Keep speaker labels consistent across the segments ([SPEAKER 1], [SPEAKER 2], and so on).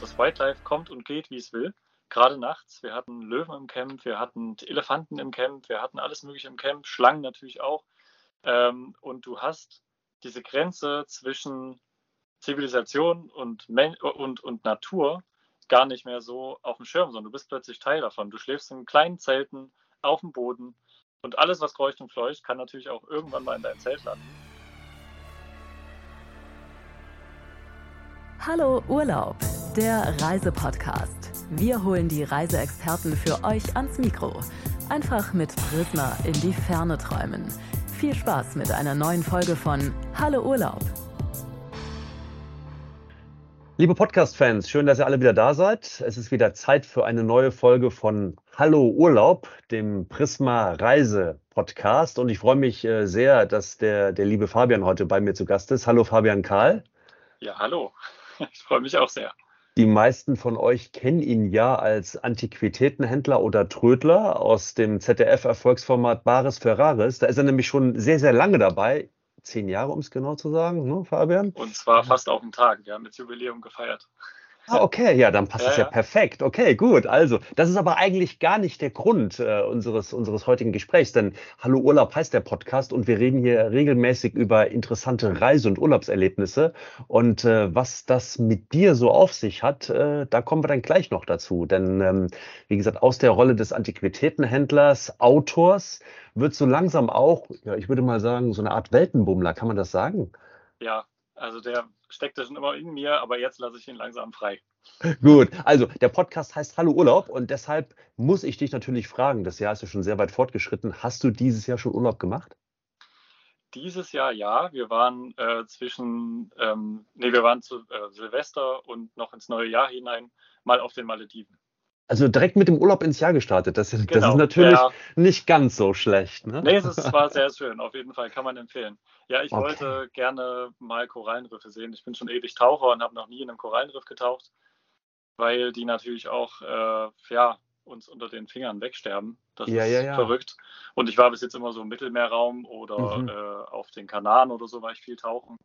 [SPEAKER 1] das Wildlife kommt und geht, wie es will. Gerade nachts. Wir hatten Löwen im Camp, wir hatten Elefanten im Camp, wir hatten alles Mögliche im Camp, Schlangen natürlich auch. Ähm, und du hast diese Grenze zwischen Zivilisation und, und, und Natur gar nicht mehr so auf dem Schirm, sondern du bist plötzlich Teil davon. Du schläfst in kleinen Zelten auf dem Boden und alles, was kreucht und fleucht, kann natürlich auch irgendwann mal in dein Zelt landen.
[SPEAKER 2] Hallo Urlaub, der Reisepodcast. Wir holen die Reiseexperten für euch ans Mikro. Einfach mit Prisma in die Ferne träumen. Viel Spaß mit einer neuen Folge von Hallo Urlaub.
[SPEAKER 3] Liebe Podcast-Fans, schön, dass ihr alle wieder da seid. Es ist wieder Zeit für eine neue Folge von Hallo Urlaub, dem Prisma Reise Podcast. Und ich freue mich äh, sehr, dass der, der liebe Fabian heute bei mir zu Gast ist. Hallo Fabian Karl.
[SPEAKER 1] Ja, hallo. Ich freue mich auch sehr.
[SPEAKER 3] Die meisten von euch kennen ihn ja als Antiquitätenhändler oder Trödler aus dem ZDF-Erfolgsformat Bares Ferraris. Da ist er nämlich schon sehr, sehr lange dabei. Zehn Jahre, um es genau zu sagen, ne, Fabian?
[SPEAKER 1] Und zwar fast auf den Tag. Wir haben das Jubiläum gefeiert.
[SPEAKER 3] Ah, okay, ja, dann passt ja, es ja, ja, perfekt. Okay, gut. Also, das ist aber eigentlich gar nicht der Grund äh, unseres, unseres heutigen Gesprächs, denn Hallo Urlaub heißt der Podcast und wir reden hier regelmäßig über interessante Reise- und Urlaubserlebnisse. Und äh, was das mit dir so auf sich hat, äh, da kommen wir dann gleich noch dazu. Denn, ähm, wie gesagt, aus der Rolle des Antiquitätenhändlers, Autors, wird so langsam auch, ja, ich würde mal sagen, so eine Art Weltenbummler, kann man das sagen?
[SPEAKER 1] Ja, also der steckte schon immer in mir, aber jetzt lasse ich ihn langsam frei.
[SPEAKER 3] Gut, also der Podcast heißt Hallo Urlaub und deshalb muss ich dich natürlich fragen, das Jahr ist ja schon sehr weit fortgeschritten. Hast du dieses Jahr schon Urlaub gemacht?
[SPEAKER 1] Dieses Jahr ja. Wir waren äh, zwischen, ähm, nee, wir waren zu äh, Silvester und noch ins neue Jahr hinein mal auf den Malediven.
[SPEAKER 3] Also direkt mit dem Urlaub ins Jahr gestartet. Das, genau, das ist natürlich ja. nicht ganz so schlecht. Ne?
[SPEAKER 1] Nee, es war sehr schön. Auf jeden Fall kann man empfehlen. Ja, ich okay. wollte gerne mal Korallenriffe sehen. Ich bin schon ewig Taucher und habe noch nie in einem Korallenriff getaucht, weil die natürlich auch äh, ja, uns unter den Fingern wegsterben. Das ja, ist ja, ja. verrückt. Und ich war bis jetzt immer so im Mittelmeerraum oder mhm. äh, auf den Kanaren oder so war ich viel tauchen.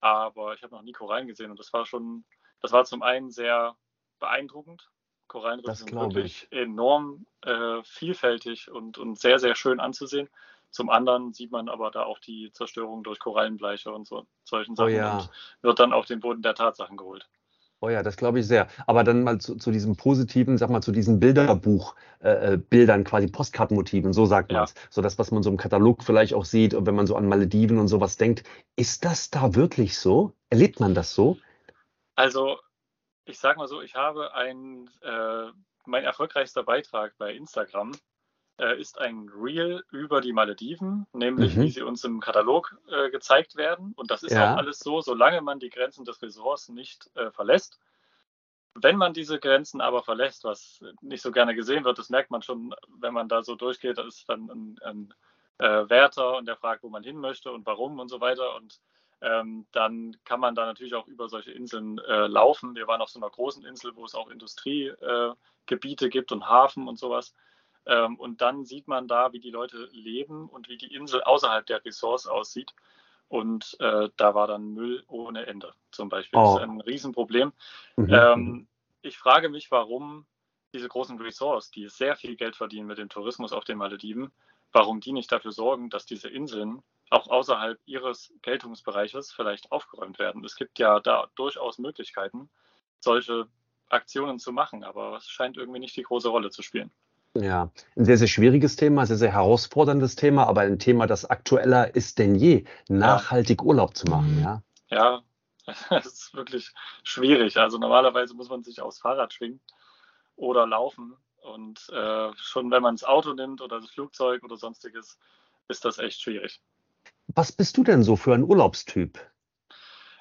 [SPEAKER 1] Aber ich habe noch nie Korallen gesehen und das war schon, das war zum einen sehr beeindruckend, Korallenriffe sind wirklich ich. enorm äh, vielfältig und, und sehr, sehr schön anzusehen. Zum anderen sieht man aber da auch die Zerstörung durch Korallenbleiche und so solchen oh Sachen oh ja. und wird dann auf den Boden der Tatsachen geholt.
[SPEAKER 3] Oh ja, das glaube ich sehr. Aber dann mal zu, zu diesem positiven, sag mal, zu diesen Bilderbuch-Bildern, äh, äh quasi Postkartenmotiven, so sagt man es. Ja. So das, was man so im Katalog vielleicht auch sieht, wenn man so an Malediven und sowas denkt. Ist das da wirklich so? Erlebt man das so?
[SPEAKER 1] Also ich sage mal so, ich habe ein, äh, mein erfolgreichster Beitrag bei Instagram äh, ist ein Reel über die Malediven, nämlich mhm. wie sie uns im Katalog äh, gezeigt werden. Und das ist ja. auch alles so, solange man die Grenzen des Ressorts nicht äh, verlässt. Wenn man diese Grenzen aber verlässt, was nicht so gerne gesehen wird, das merkt man schon, wenn man da so durchgeht, da ist dann ein, ein äh, Wärter und der fragt, wo man hin möchte und warum und so weiter. Und ähm, dann kann man da natürlich auch über solche Inseln äh, laufen. Wir waren auf so einer großen Insel, wo es auch Industriegebiete äh, gibt und Hafen und sowas. Ähm, und dann sieht man da, wie die Leute leben und wie die Insel außerhalb der Ressorts aussieht. Und äh, da war dann Müll ohne Ende zum Beispiel. Oh. Das ist ein Riesenproblem. Mhm. Ähm, ich frage mich, warum diese großen Ressorts, die sehr viel Geld verdienen mit dem Tourismus auf den Malediven, warum die nicht dafür sorgen, dass diese Inseln auch außerhalb ihres Geltungsbereiches vielleicht aufgeräumt werden. Es gibt ja da durchaus Möglichkeiten, solche Aktionen zu machen, aber es scheint irgendwie nicht die große Rolle zu spielen.
[SPEAKER 3] Ja, ein sehr, sehr schwieriges Thema, sehr, sehr herausforderndes Thema, aber ein Thema, das aktueller ist denn je, nachhaltig ja. Urlaub zu machen. Ja,
[SPEAKER 1] ja das ist wirklich schwierig. Also normalerweise muss man sich aufs Fahrrad schwingen oder laufen. Und äh, schon wenn man das Auto nimmt oder das Flugzeug oder sonstiges, ist das echt schwierig.
[SPEAKER 3] Was bist du denn so für ein Urlaubstyp?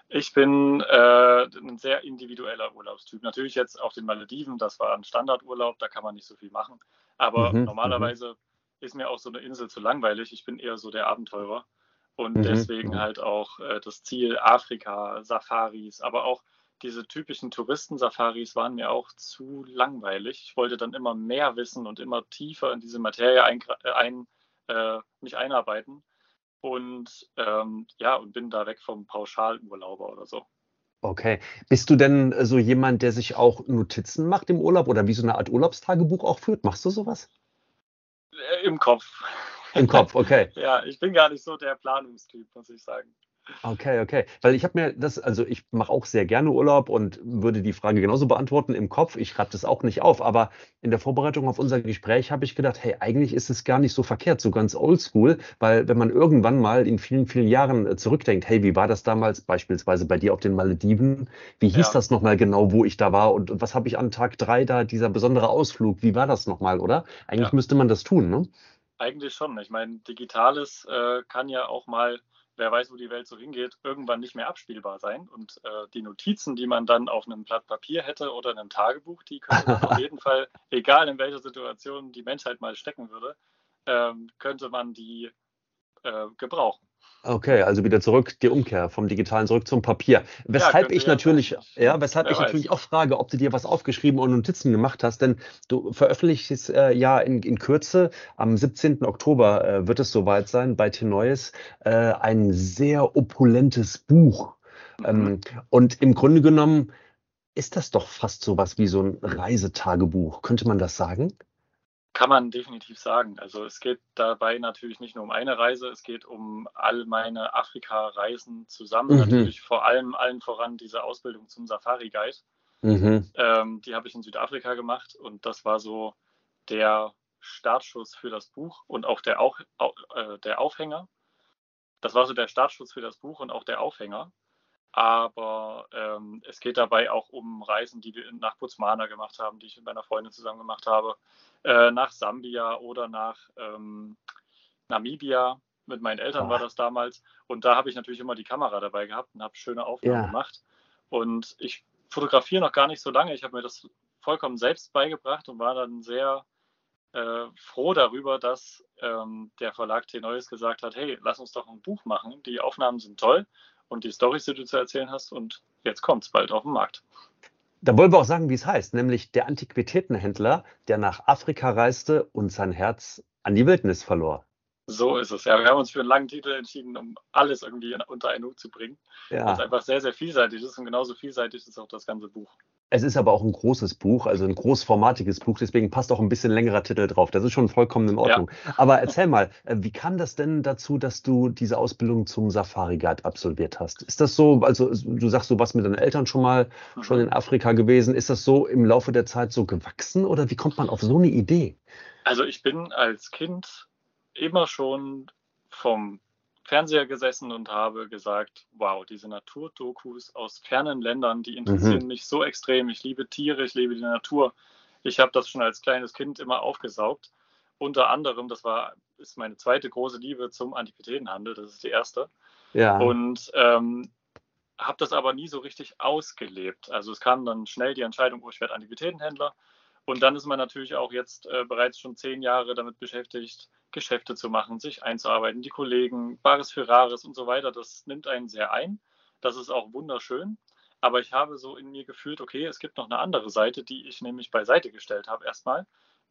[SPEAKER 1] Ich bin äh, ein sehr individueller Urlaubstyp. Natürlich jetzt auf den Malediven, das war ein Standardurlaub, da kann man nicht so viel machen. Aber mhm, normalerweise mhm. ist mir auch so eine Insel zu langweilig. Ich bin eher so der Abenteurer. Und mhm, deswegen mhm. halt auch äh, das Ziel Afrika, Safaris, aber auch diese typischen Touristen-Safaris waren mir auch zu langweilig. Ich wollte dann immer mehr wissen und immer tiefer in diese Materie ein, ein, äh, mich einarbeiten und ähm, ja, und bin da weg vom Pauschalurlauber oder so.
[SPEAKER 3] Okay. Bist du denn so jemand, der sich auch Notizen macht im Urlaub oder wie so eine Art Urlaubstagebuch auch führt? Machst du sowas?
[SPEAKER 1] Äh, Im Kopf.
[SPEAKER 3] Im Kopf, okay.
[SPEAKER 1] ja, ich bin gar nicht so der Planungstyp, muss ich sagen.
[SPEAKER 3] Okay, okay. Weil ich habe mir das, also ich mache auch sehr gerne Urlaub und würde die Frage genauso beantworten im Kopf. Ich schreibe das auch nicht auf, aber in der Vorbereitung auf unser Gespräch habe ich gedacht, hey, eigentlich ist es gar nicht so verkehrt, so ganz oldschool, weil wenn man irgendwann mal in vielen, vielen Jahren äh, zurückdenkt, hey, wie war das damals beispielsweise bei dir auf den Malediven? Wie hieß ja. das nochmal genau, wo ich da war und, und was habe ich an Tag drei da, dieser besondere Ausflug, wie war das nochmal, oder? Eigentlich ja. müsste man das tun, ne?
[SPEAKER 1] Eigentlich schon. Ich meine, Digitales äh, kann ja auch mal wer weiß, wo die Welt so hingeht, irgendwann nicht mehr abspielbar sein. Und äh, die Notizen, die man dann auf einem Blatt Papier hätte oder in einem Tagebuch, die könnte man auf jeden Fall, egal in welcher Situation die Menschheit mal stecken würde, ähm, könnte man die äh, gebrauchen.
[SPEAKER 3] Okay, also wieder zurück, die Umkehr vom Digitalen zurück zum Papier. Weshalb ja, ich natürlich, ja, ja weshalb ich weiß. natürlich auch frage, ob du dir was aufgeschrieben und Notizen gemacht hast, denn du veröffentlichst äh, ja in, in Kürze, am 17. Oktober äh, wird es soweit sein, bei Tenois, äh, ein sehr opulentes Buch. Mhm. Ähm, und im Grunde genommen ist das doch fast sowas wie so ein Reisetagebuch. Könnte man das sagen?
[SPEAKER 1] Kann man definitiv sagen. Also es geht dabei natürlich nicht nur um eine Reise, es geht um all meine Afrika-Reisen zusammen. Mhm. Natürlich vor allem allen voran diese Ausbildung zum Safari-Guide. Mhm. Ähm, die habe ich in Südafrika gemacht und das war so der Startschuss für das Buch und auch der, auch, äh, der Aufhänger. Das war so der Startschuss für das Buch und auch der Aufhänger. Aber ähm, es geht dabei auch um Reisen, die wir nach Botswana gemacht haben, die ich mit meiner Freundin zusammen gemacht habe, äh, nach Sambia oder nach ähm, Namibia. Mit meinen Eltern oh. war das damals. Und da habe ich natürlich immer die Kamera dabei gehabt und habe schöne Aufnahmen ja. gemacht. Und ich fotografiere noch gar nicht so lange. Ich habe mir das vollkommen selbst beigebracht und war dann sehr äh, froh darüber, dass ähm, der Verlag T-Neues gesagt hat, hey, lass uns doch ein Buch machen. Die Aufnahmen sind toll und die Storys, die du zu erzählen hast. Und jetzt kommt es bald auf den Markt.
[SPEAKER 3] Da wollen wir auch sagen, wie es heißt, nämlich der Antiquitätenhändler, der nach Afrika reiste und sein Herz an die Wildnis verlor.
[SPEAKER 1] So ist es. Ja, wir haben uns für einen langen Titel entschieden, um alles irgendwie unter einen Hut zu bringen. Ja. Das einfach sehr, sehr vielseitig ist und genauso vielseitig ist auch das ganze Buch.
[SPEAKER 3] Es ist aber auch ein großes Buch, also ein großformatiges Buch, deswegen passt auch ein bisschen längerer Titel drauf. Das ist schon vollkommen in Ordnung. Ja. Aber erzähl mal, äh, wie kam das denn dazu, dass du diese Ausbildung zum Safari Guide absolviert hast? Ist das so, also du sagst, du warst mit deinen Eltern schon mal mhm. schon in Afrika gewesen. Ist das so im Laufe der Zeit so gewachsen oder wie kommt man auf so eine Idee?
[SPEAKER 1] Also ich bin als Kind immer schon vom Fernseher gesessen und habe gesagt, wow, diese Naturdokus aus fernen Ländern, die interessieren mhm. mich so extrem. Ich liebe Tiere, ich liebe die Natur. Ich habe das schon als kleines Kind immer aufgesaugt. Unter anderem, das war ist meine zweite große Liebe zum Antiquitätenhandel, das ist die erste. Ja. Und ähm, habe das aber nie so richtig ausgelebt. Also es kam dann schnell die Entscheidung, oh, ich werde Antiquitätenhändler. Und dann ist man natürlich auch jetzt äh, bereits schon zehn Jahre damit beschäftigt, Geschäfte zu machen, sich einzuarbeiten, die Kollegen, Bares für Rares und so weiter. Das nimmt einen sehr ein. Das ist auch wunderschön. Aber ich habe so in mir gefühlt, okay, es gibt noch eine andere Seite, die ich nämlich beiseite gestellt habe erstmal,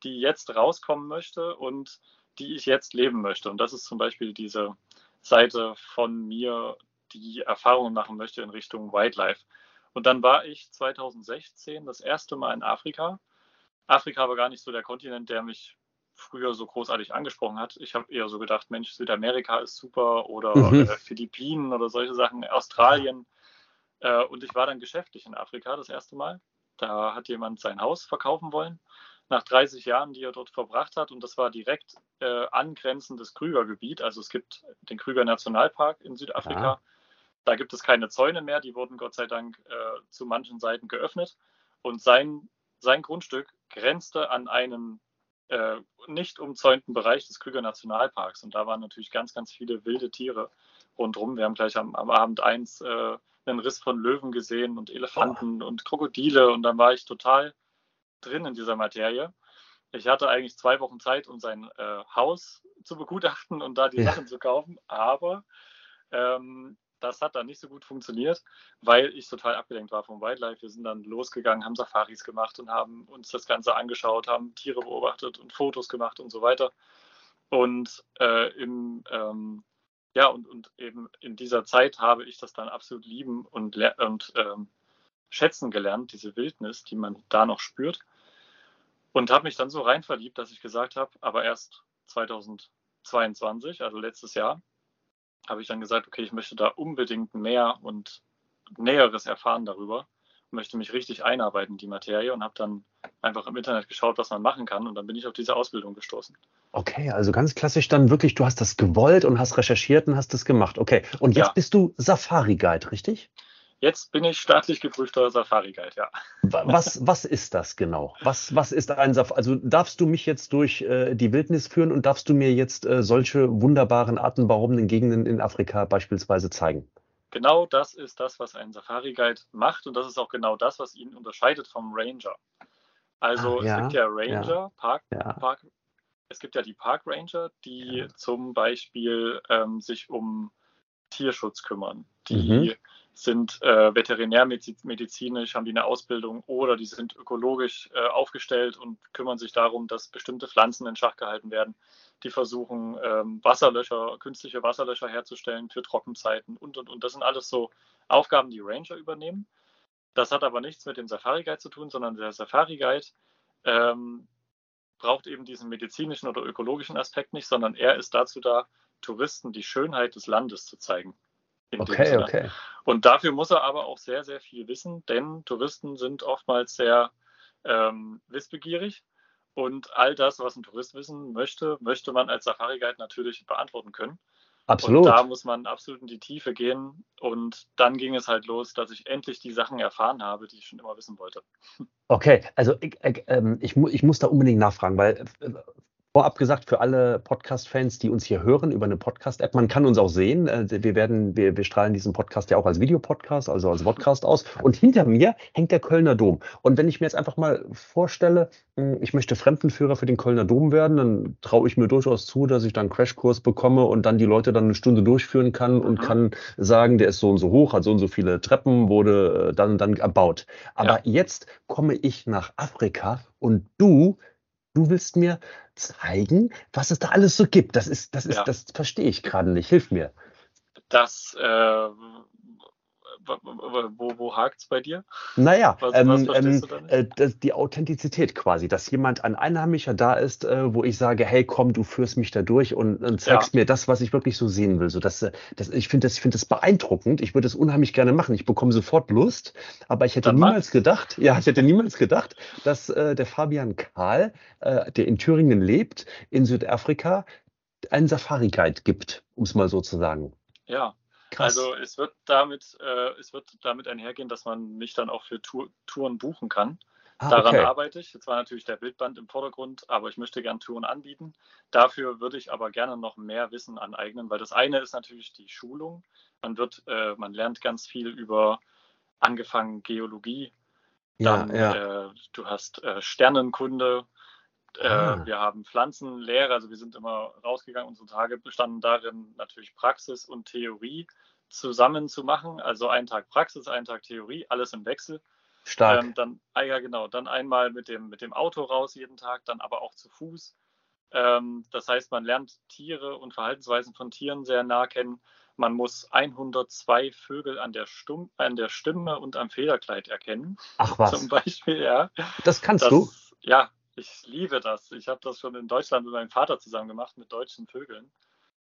[SPEAKER 1] die jetzt rauskommen möchte und die ich jetzt leben möchte. Und das ist zum Beispiel diese Seite von mir, die Erfahrungen machen möchte in Richtung Wildlife. Und dann war ich 2016 das erste Mal in Afrika Afrika war gar nicht so der Kontinent, der mich früher so großartig angesprochen hat. Ich habe eher so gedacht, Mensch, Südamerika ist super oder mhm. äh, Philippinen oder solche Sachen, Australien. Äh, und ich war dann geschäftlich in Afrika das erste Mal. Da hat jemand sein Haus verkaufen wollen, nach 30 Jahren, die er dort verbracht hat. Und das war direkt äh, angrenzendes Krügergebiet. Also es gibt den Krüger Nationalpark in Südafrika. Ja. Da gibt es keine Zäune mehr, die wurden Gott sei Dank äh, zu manchen Seiten geöffnet. Und sein sein Grundstück grenzte an einen äh, nicht umzäunten Bereich des Krüger Nationalparks. Und da waren natürlich ganz, ganz viele wilde Tiere rundherum. Wir haben gleich am, am Abend eins äh, einen Riss von Löwen gesehen und Elefanten oh. und Krokodile. Und dann war ich total drin in dieser Materie. Ich hatte eigentlich zwei Wochen Zeit, um sein äh, Haus zu begutachten und da die ja. Sachen zu kaufen. Aber ähm, das hat dann nicht so gut funktioniert, weil ich total abgelenkt war vom Wildlife. Wir sind dann losgegangen, haben Safaris gemacht und haben uns das Ganze angeschaut, haben Tiere beobachtet und Fotos gemacht und so weiter. Und äh, im, ähm, ja, und, und eben in dieser Zeit habe ich das dann absolut lieben und, und ähm, schätzen gelernt, diese Wildnis, die man da noch spürt. Und habe mich dann so rein verliebt, dass ich gesagt habe, aber erst 2022, also letztes Jahr, habe ich dann gesagt, okay, ich möchte da unbedingt mehr und Näheres erfahren darüber, möchte mich richtig einarbeiten in die Materie und habe dann einfach im Internet geschaut, was man machen kann und dann bin ich auf diese Ausbildung gestoßen.
[SPEAKER 3] Okay, also ganz klassisch dann wirklich, du hast das gewollt und hast recherchiert und hast das gemacht. Okay, und jetzt ja. bist du Safari-Guide, richtig?
[SPEAKER 1] Jetzt bin ich staatlich geprüfter Safari-Guide, ja.
[SPEAKER 3] Was, was ist das genau? Was, was ist ein Safari? Also darfst du mich jetzt durch äh, die Wildnis führen und darfst du mir jetzt äh, solche wunderbaren, atemberaubenden Gegenden in Afrika beispielsweise zeigen?
[SPEAKER 1] Genau das ist das, was ein Safari-Guide macht und das ist auch genau das, was ihn unterscheidet vom Ranger. Also Ach, ja, es gibt ja Ranger, ja, Park, ja. Park, es gibt ja die Park Ranger, die zum Beispiel ähm, sich um Tierschutz kümmern, die mhm sind äh, veterinärmedizinisch, haben die eine Ausbildung oder die sind ökologisch äh, aufgestellt und kümmern sich darum, dass bestimmte Pflanzen in Schach gehalten werden. Die versuchen, ähm, Wasserlöcher, künstliche Wasserlöcher herzustellen für Trockenzeiten und, und, und. Das sind alles so Aufgaben, die Ranger übernehmen. Das hat aber nichts mit dem Safari Guide zu tun, sondern der Safari Guide ähm, braucht eben diesen medizinischen oder ökologischen Aspekt nicht, sondern er ist dazu da, Touristen die Schönheit des Landes zu zeigen.
[SPEAKER 3] Okay, okay.
[SPEAKER 1] Und dafür muss er aber auch sehr, sehr viel wissen, denn Touristen sind oftmals sehr ähm, wissbegierig. Und all das, was ein Tourist wissen möchte, möchte man als Safari-Guide natürlich beantworten können.
[SPEAKER 3] Absolut.
[SPEAKER 1] Und da muss man absolut in die Tiefe gehen. Und dann ging es halt los, dass ich endlich die Sachen erfahren habe, die ich schon immer wissen wollte.
[SPEAKER 3] Okay, also ich, ich, ähm, ich, ich muss da unbedingt nachfragen, weil äh, Vorab gesagt, für alle Podcast-Fans, die uns hier hören über eine Podcast-App, man kann uns auch sehen. Äh, wir werden, wir, wir strahlen diesen Podcast ja auch als Videopodcast, also als Podcast aus. Und hinter mir hängt der Kölner Dom. Und wenn ich mir jetzt einfach mal vorstelle, hm, ich möchte Fremdenführer für den Kölner Dom werden, dann traue ich mir durchaus zu, dass ich dann einen Crashkurs bekomme und dann die Leute dann eine Stunde durchführen kann und mhm. kann sagen, der ist so und so hoch, hat so und so viele Treppen, wurde äh, dann dann erbaut. Aber ja. jetzt komme ich nach Afrika und du du willst mir zeigen, was es da alles so gibt. Das ist, das ist, ja. das verstehe ich gerade nicht. Hilf mir.
[SPEAKER 1] Das äh, wo, wo hakt es bei dir?
[SPEAKER 3] Naja, was, ähm, was ähm, äh, die Authentizität quasi, dass jemand, ein Einheimischer da ist, äh, wo ich sage, hey, komm, du führst mich da durch und, und zeigst ja. mir das, was ich wirklich so sehen will. So, dass, äh, das, ich finde das, ich das beeindruckend. Ich würde das unheimlich gerne machen. Ich bekomme sofort Lust, aber ich hätte Dann niemals mach's. gedacht, ja, ich hätte niemals gedacht, dass äh, der Fabian Karl, äh, der in Thüringen lebt, in Südafrika, einen Safari-Guide gibt, um es mal so zu sagen.
[SPEAKER 1] Ja, Krass. Also es wird damit, äh, es wird damit einhergehen, dass man mich dann auch für Tour, Touren buchen kann. Ah, Daran okay. arbeite ich. Jetzt war natürlich der Bildband im Vordergrund, aber ich möchte gerne Touren anbieten. Dafür würde ich aber gerne noch mehr Wissen aneignen, weil das eine ist natürlich die Schulung. Man wird, äh, man lernt ganz viel über angefangen Geologie. Dann, ja, ja. Äh, du hast äh, Äh, ah. wir haben Pflanzenlehre, also wir sind immer rausgegangen. Unsere Tage bestanden darin, natürlich Praxis und Theorie zusammen zu machen. Also einen Tag Praxis, einen Tag Theorie, alles im Wechsel.
[SPEAKER 3] Stark. Ähm,
[SPEAKER 1] dann, ah, ja, genau, dann einmal mit dem, mit dem Auto raus jeden Tag, dann aber auch zu Fuß. Ähm, das heißt, man lernt Tiere und Verhaltensweisen von Tieren sehr nah kennen. Man muss 102 Vögel an der, Stumm, an der Stimme und am Federkleid erkennen.
[SPEAKER 3] Ach was.
[SPEAKER 1] Zum Beispiel, ja.
[SPEAKER 3] Das kannst das, du?
[SPEAKER 1] Ja, ich liebe das. Ich habe das schon in Deutschland mit meinem Vater zusammen gemacht, mit deutschen Vögeln.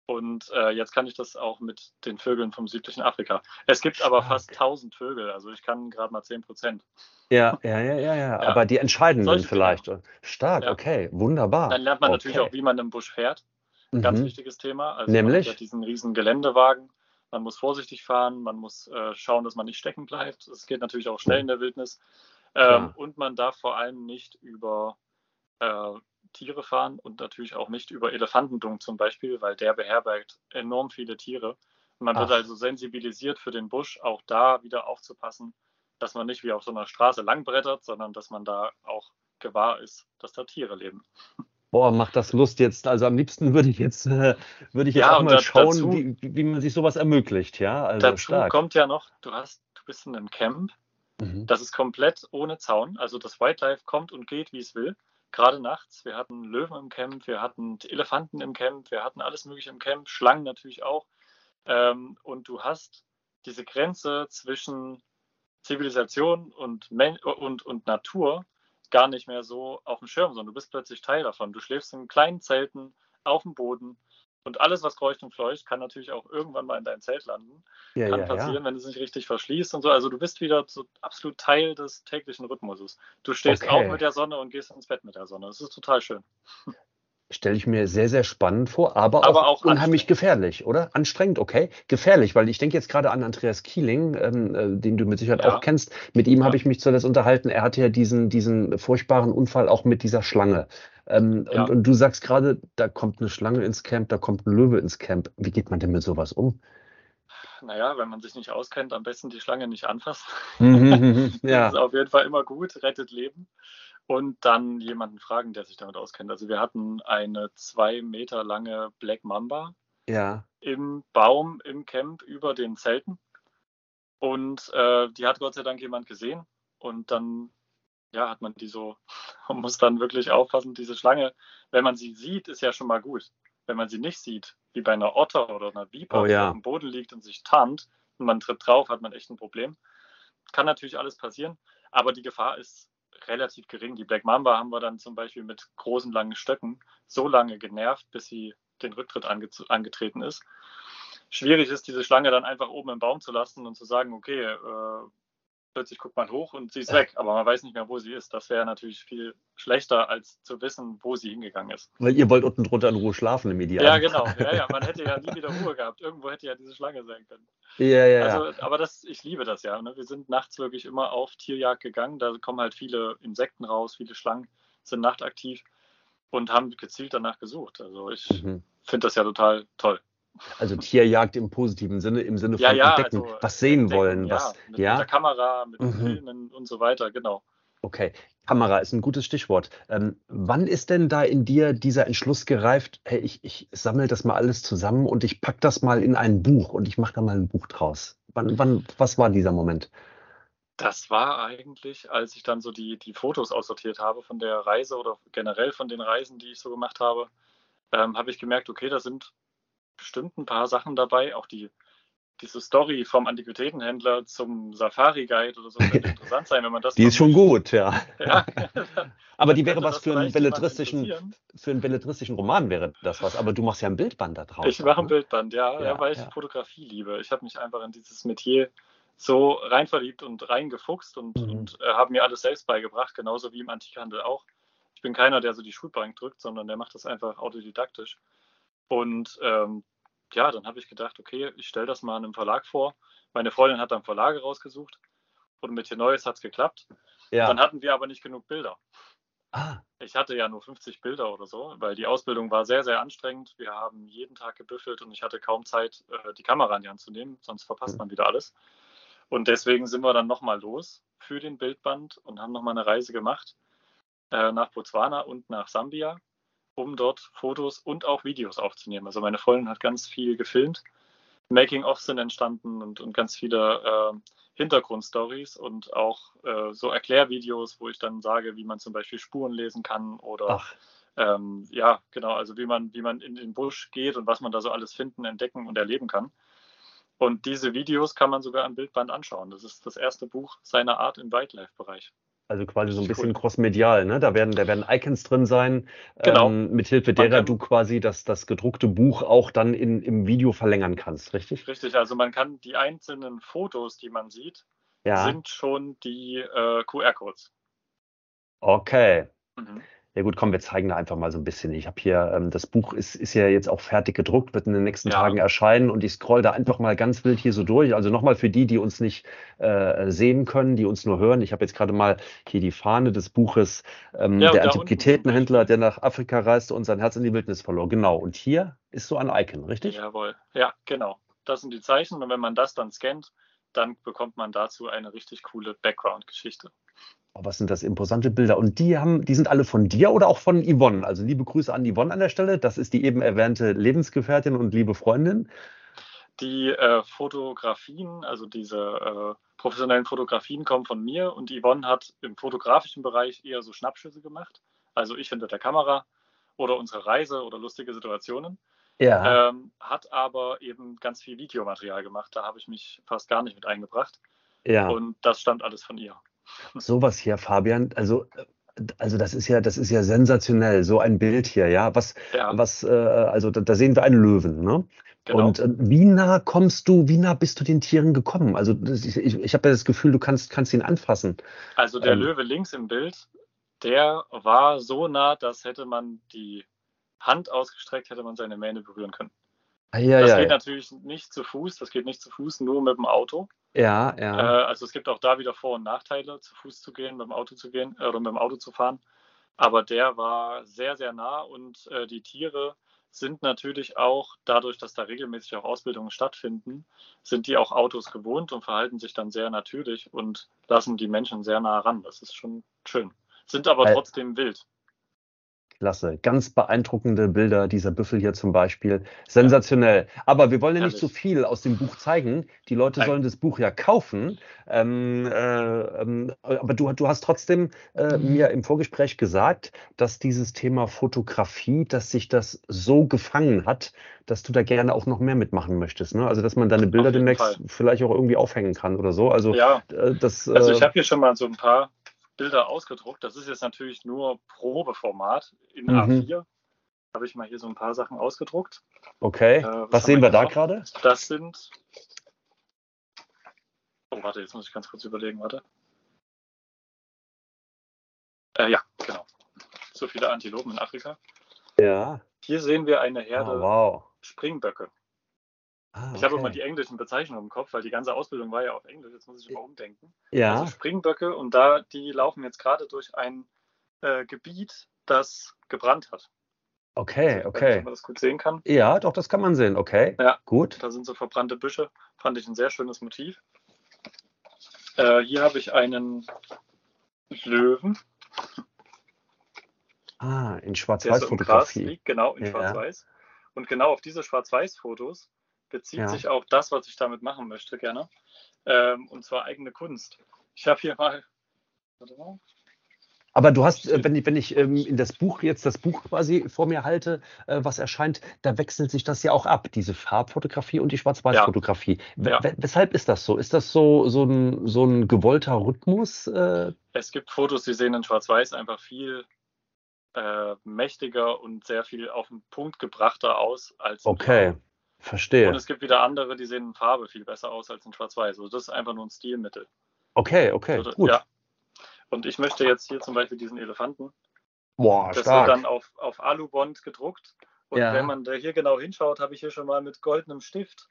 [SPEAKER 1] Und äh, jetzt kann ich das auch mit den Vögeln vom südlichen Afrika. Es gibt aber fast 1000 Vögel, also ich kann gerade mal 10 Prozent.
[SPEAKER 3] Ja, ja, ja, ja, ja, aber die entscheidenden vielleicht. Genau. Stark, ja. okay, wunderbar.
[SPEAKER 1] Dann lernt man
[SPEAKER 3] okay.
[SPEAKER 1] natürlich auch, wie man im Busch fährt. Ein ganz mhm. wichtiges Thema. Also
[SPEAKER 3] Nämlich?
[SPEAKER 1] Man hat ja diesen riesen Geländewagen. Man muss vorsichtig fahren, man muss äh, schauen, dass man nicht stecken bleibt. Es geht natürlich auch schnell in der Wildnis. Ähm, und man darf vor allem nicht über äh, Tiere fahren und natürlich auch nicht über Elefantendung zum Beispiel, weil der beherbergt enorm viele Tiere. Und man Ach. wird also sensibilisiert für den Busch, auch da wieder aufzupassen, dass man nicht wie auf so einer Straße langbrettert, sondern dass man da auch gewahr ist, dass da Tiere leben.
[SPEAKER 3] Boah, macht das Lust jetzt. Also am liebsten würde ich jetzt, äh, würde ich jetzt ja, auch mal da, schauen, dazu, wie, wie man sich sowas ermöglicht. Ja,
[SPEAKER 1] also dazu stark. kommt ja noch, du hast, du bist in einem Camp, mhm. das ist komplett ohne Zaun. Also das Wildlife kommt und geht, wie es will gerade nachts. Wir hatten Löwen im Camp, wir hatten Elefanten im Camp, wir hatten alles Mögliche im Camp, Schlangen natürlich auch. Ähm, und du hast diese Grenze zwischen Zivilisation und, und, und Natur gar nicht mehr so auf dem Schirm, sondern du bist plötzlich Teil davon. Du schläfst in kleinen Zelten auf dem Boden und alles, was kreucht und fleucht, kann natürlich auch irgendwann mal in dein Zelt landen. Ja, kann ja, passieren, ja. wenn es nicht richtig verschließt und so. Also du bist wieder so absolut Teil des täglichen Rhythmuses. Du stehst okay. auf mit der Sonne und gehst ins Bett mit der Sonne. Das ist total schön.
[SPEAKER 3] Stelle ich mir sehr, sehr spannend vor, aber, aber auch, auch unheimlich gefährlich, oder? Anstrengend, okay. Gefährlich, weil ich denke jetzt gerade an Andreas Kieling, ähm, äh, den du mit Sicherheit auch kennst. Mit ihm habe ich mich zuletzt unterhalten. Er hatte ja diesen, diesen furchtbaren Unfall auch mit dieser Schlange. Ähm, ja. und, und, du sagst gerade, da kommt eine Schlange ins Camp, da kommt ein Löwe ins Camp. Wie geht man denn mit sowas um?
[SPEAKER 1] Naja, wenn man sich nicht auskennt, am besten die Schlange nicht anfassen. Mhm, mhm, mhm. ja. Das ist auf jeden Fall immer gut, rettet Leben und dann jemanden fragen, der sich damit auskennt. Also wir hatten eine zwei Meter lange Black Mamba
[SPEAKER 3] ja.
[SPEAKER 1] im Baum im Camp über den Zelten. Und äh, die hat Gott sei Dank jemand gesehen. Und dann ja, hat man die so, man muss dann wirklich aufpassen, diese Schlange, wenn man sie sieht, ist ja schon mal gut. Wenn man sie nicht sieht, wie bei einer Otter oder einer Viper,
[SPEAKER 3] oh, ja.
[SPEAKER 1] die auf dem Boden liegt und sich tarnt und man tritt drauf, hat man echt ein Problem. Kann natürlich alles passieren, aber die Gefahr ist relativ gering. Die Black Mamba haben wir dann zum Beispiel mit großen, langen Stöcken so lange genervt, bis sie den Rücktritt ange angetreten ist. Schwierig ist, diese Schlange dann einfach oben im Baum zu lassen und zu sagen, okay, äh, plötzlich guckt man hoch und sie ist weg, aber man weiß nicht mehr, wo sie ist. Das wäre natürlich viel schlechter, als zu wissen, wo sie hingegangen ist.
[SPEAKER 3] Weil ihr wollt unten drunter in Ruhe schlafen im Ideal.
[SPEAKER 1] Ja, genau. Ja, ja. Man hätte ja nie wieder Ruhe gehabt. Irgendwo hätte ja diese Schlange sein können.
[SPEAKER 3] Ja, ja. Also,
[SPEAKER 1] aber das, ich liebe das ja. Ne? Wir sind nachts wirklich immer auf Tierjagd gegangen. Da kommen halt viele Insekten raus, viele Schlangen sind nachtaktiv und haben gezielt danach gesucht. Also ich mhm. finde das ja total toll.
[SPEAKER 3] Also Tierjagd im positiven Sinne, im Sinne von ja, ja, entdecken, also, was sehen entdecken, wollen, was,
[SPEAKER 1] mit, ja, mit der Kamera, mit mhm. Filmen und so weiter, genau.
[SPEAKER 3] Okay, Kamera ist ein gutes Stichwort. Ähm, wann ist denn da in dir dieser Entschluss gereift, hey, ich, ich sammle das mal alles zusammen und ich packe das mal in ein Buch und ich mache da mal ein Buch draus? Wann, wann, was war dieser Moment?
[SPEAKER 1] Das war eigentlich, als ich dann so die, die Fotos aussortiert habe von der Reise oder generell von den Reisen, die ich so gemacht habe, ähm, habe ich gemerkt, okay, da sind bestimmt ein paar Sachen dabei, auch die diese Story vom Antiquitätenhändler zum Safari-Guide oder so könnte interessant sein, wenn man das.
[SPEAKER 3] Die ist schon gut, ja. ja aber die wäre was für einen, belletristischen, für einen belletristischen Roman, wäre das was. Aber du machst ja ein Bildband da drauf.
[SPEAKER 1] Ich mache ein ne? Bildband, ja, ja, ja weil ich ja. Fotografie liebe. Ich habe mich einfach in dieses Metier so rein verliebt und reingefuchst und, mhm. und äh, habe mir alles selbst beigebracht, genauso wie im Antikhandel auch. Ich bin keiner, der so die Schulbank drückt, sondern der macht das einfach autodidaktisch. Und ähm, ja, dann habe ich gedacht, okay, ich stelle das mal einem Verlag vor. Meine Freundin hat dann Verlage rausgesucht und mit hier Neues hat es geklappt. Ja. Dann hatten wir aber nicht genug Bilder. Ah. Ich hatte ja nur 50 Bilder oder so, weil die Ausbildung war sehr, sehr anstrengend. Wir haben jeden Tag gebüffelt und ich hatte kaum Zeit, äh, die Kamera in die Hand zu nehmen, sonst verpasst mhm. man wieder alles. Und deswegen sind wir dann nochmal los für den Bildband und haben nochmal eine Reise gemacht äh, nach Botswana und nach Sambia um dort Fotos und auch Videos aufzunehmen. Also meine Freundin hat ganz viel gefilmt. Making-ofs sind entstanden und, und ganz viele äh, Hintergrundstories und auch äh, so Erklärvideos, wo ich dann sage, wie man zum Beispiel Spuren lesen kann oder ähm, ja, genau, also wie man, wie man in den Busch geht und was man da so alles finden, entdecken und erleben kann. Und diese Videos kann man sogar am Bildband anschauen. Das ist das erste Buch seiner Art im Wildlife-Bereich.
[SPEAKER 3] Also quasi so ein bisschen crossmedial, ne? Da werden, da werden Icons drin sein, genau. ähm, mithilfe derer du quasi das, das gedruckte Buch auch dann in, im Video verlängern kannst, richtig?
[SPEAKER 1] Richtig, also man kann die einzelnen Fotos, die man sieht, ja. sind schon die äh, QR-Codes.
[SPEAKER 3] Okay. Mhm. Ja gut, komm, wir zeigen da einfach mal so ein bisschen. Ich habe hier, ähm, das Buch ist, ist ja jetzt auch fertig gedruckt, wird in den nächsten ja. Tagen erscheinen und ich scroll da einfach mal ganz wild hier so durch. Also nochmal für die, die uns nicht äh, sehen können, die uns nur hören. Ich habe jetzt gerade mal hier die Fahne des Buches ähm, ja, Der Antiquitätenhändler, der nach Afrika reiste und sein Herz in die Wildnis verlor. Genau. Und hier ist so ein Icon, richtig?
[SPEAKER 1] Jawohl. Ja, genau. Das sind die Zeichen und wenn man das dann scannt, dann bekommt man dazu eine richtig coole Background-Geschichte.
[SPEAKER 3] Oh, was sind das imposante Bilder? Und die haben, die sind alle von dir oder auch von Yvonne? Also liebe Grüße an Yvonne an der Stelle. Das ist die eben erwähnte Lebensgefährtin und liebe Freundin.
[SPEAKER 1] Die äh, Fotografien, also diese äh, professionellen Fotografien kommen von mir und Yvonne hat im fotografischen Bereich eher so Schnappschüsse gemacht. Also ich hinter der Kamera oder unsere Reise oder lustige Situationen. Ja. Ähm, hat aber eben ganz viel Videomaterial gemacht. Da habe ich mich fast gar nicht mit eingebracht. Ja. Und das stammt alles von ihr.
[SPEAKER 3] Sowas hier, Fabian. Also also das ist ja, das ist ja sensationell, so ein Bild hier, ja. Was, ja. was, äh, also da, da, sehen wir einen Löwen, ne? Genau. Und äh, wie nah kommst du, wie nah bist du den Tieren gekommen? Also ich, ich, ich habe ja das Gefühl, du kannst, kannst ihn anfassen.
[SPEAKER 1] Also der ähm, Löwe links im Bild, der war so nah, dass hätte man die Hand ausgestreckt, hätte man seine Mähne berühren können. Ah, ja, das ja, geht ja. natürlich nicht zu Fuß, das geht nicht zu Fuß, nur mit dem Auto.
[SPEAKER 3] Ja, ja.
[SPEAKER 1] Äh, also es gibt auch da wieder Vor- und Nachteile, zu Fuß zu gehen, mit dem Auto zu gehen äh, oder mit dem Auto zu fahren. Aber der war sehr, sehr nah und äh, die Tiere sind natürlich auch, dadurch, dass da regelmäßig auch Ausbildungen stattfinden, sind die auch Autos gewohnt und verhalten sich dann sehr natürlich und lassen die Menschen sehr nah ran. Das ist schon schön. Sind aber trotzdem wild.
[SPEAKER 3] Klasse. Ganz beeindruckende Bilder, dieser Büffel hier zum Beispiel. Sensationell. Aber wir wollen ja nicht zu so viel aus dem Buch zeigen. Die Leute Nein. sollen das Buch ja kaufen. Ähm, äh, ähm, aber du, du hast trotzdem äh, mhm. mir im Vorgespräch gesagt, dass dieses Thema Fotografie, dass sich das so gefangen hat, dass du da gerne auch noch mehr mitmachen möchtest. Ne? Also dass man deine Bilder demnächst Fall. vielleicht auch irgendwie aufhängen kann oder so. Also,
[SPEAKER 1] ja. Äh, das, also ich äh, habe hier schon mal so ein paar Bilder ausgedruckt. Das ist jetzt natürlich nur Probeformat in mhm. A4. Habe ich mal hier so ein paar Sachen ausgedruckt.
[SPEAKER 3] Okay. Äh, was, was sehen wir da gerade?
[SPEAKER 1] Das sind. Oh, warte, jetzt muss ich ganz kurz überlegen, warte. Äh, ja, genau. So viele Antilopen in Afrika.
[SPEAKER 3] Ja.
[SPEAKER 1] Hier sehen wir eine Herde
[SPEAKER 3] oh, wow.
[SPEAKER 1] Springböcke. Ah, okay. Ich habe immer die englischen Bezeichnungen im Kopf, weil die ganze Ausbildung war ja auf Englisch. Jetzt muss ich immer umdenken. Ja. Also Springböcke und da, die laufen jetzt gerade durch ein äh, Gebiet, das gebrannt hat.
[SPEAKER 3] Okay, also, okay. Wenn
[SPEAKER 1] man das gut sehen kann.
[SPEAKER 3] Ja, doch, das kann man sehen. Okay.
[SPEAKER 1] Ja, gut. Da sind so verbrannte Büsche. Fand ich ein sehr schönes Motiv. Äh, hier habe ich einen Löwen.
[SPEAKER 3] Ah, in Schwarz-Weiß-Fotografie.
[SPEAKER 1] So genau, in ja. Schwarz-Weiß. Und genau auf diese Schwarz-Weiß-Fotos bezieht ja. sich auch das, was ich damit machen möchte, gerne. Ähm, und zwar eigene Kunst. Ich habe hier mal.
[SPEAKER 3] Aber du hast, äh, wenn ich, wenn ich ähm, in das Buch jetzt das Buch quasi vor mir halte, äh, was erscheint, da wechselt sich das ja auch ab, diese Farbfotografie und die Schwarz-Weiß-Fotografie. Ja. Ja. Weshalb ist das so? Ist das so, so, ein, so ein gewollter Rhythmus? Äh?
[SPEAKER 1] Es gibt Fotos, die sehen in Schwarz-Weiß einfach viel äh, mächtiger und sehr viel auf den Punkt gebrachter aus als
[SPEAKER 3] okay. Farbe. Verstehe.
[SPEAKER 1] Und es gibt wieder andere, die sehen in Farbe viel besser aus als in Schwarz-Weiß. Also das ist einfach nur ein Stilmittel.
[SPEAKER 3] Okay, okay, also, gut. Ja.
[SPEAKER 1] Und ich möchte jetzt hier zum Beispiel diesen Elefanten.
[SPEAKER 3] Boah,
[SPEAKER 1] das stark. wird dann auf, auf Alubond gedruckt. Und ja. wenn man da hier genau hinschaut, habe ich hier schon mal mit goldenem Stift.